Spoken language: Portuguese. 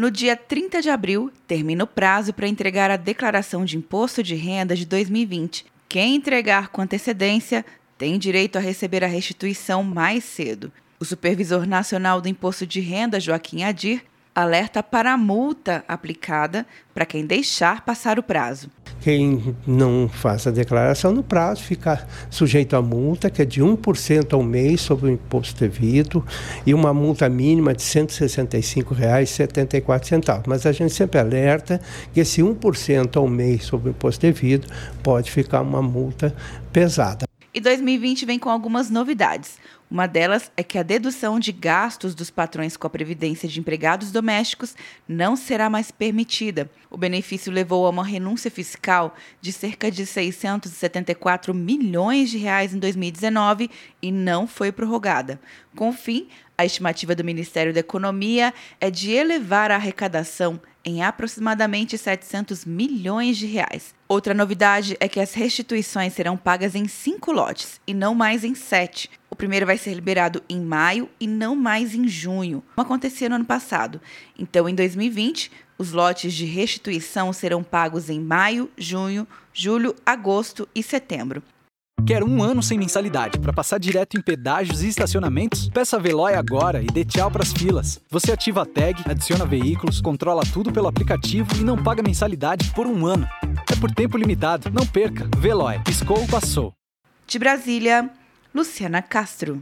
No dia 30 de abril, termina o prazo para entregar a declaração de imposto de renda de 2020. Quem entregar com antecedência tem direito a receber a restituição mais cedo. O supervisor nacional do imposto de renda, Joaquim Adir, alerta para a multa aplicada para quem deixar passar o prazo. Quem não faz a declaração no prazo fica sujeito à multa, que é de 1% ao mês sobre o imposto devido, e uma multa mínima de R$ 165,74. Mas a gente sempre alerta que esse 1% ao mês sobre o imposto devido pode ficar uma multa pesada. E 2020 vem com algumas novidades. Uma delas é que a dedução de gastos dos patrões com a previdência de empregados domésticos não será mais permitida. O benefício levou a uma renúncia fiscal de cerca de 674 milhões de reais em 2019 e não foi prorrogada. Com o fim, a estimativa do Ministério da Economia é de elevar a arrecadação em aproximadamente 700 milhões de reais. Outra novidade é que as restituições serão pagas em cinco lotes e não mais em sete. O primeiro vai ser liberado em maio e não mais em junho, como acontecia no ano passado. Então, em 2020, os lotes de restituição serão pagos em maio, junho, julho, agosto e setembro. Quer um ano sem mensalidade para passar direto em pedágios e estacionamentos? Peça a Veloy agora e dê tchau para as filas. Você ativa a tag, adiciona veículos, controla tudo pelo aplicativo e não paga mensalidade por um ano. É por tempo limitado. Não perca. Veloy. Piscou, passou. De Brasília, Luciana Castro.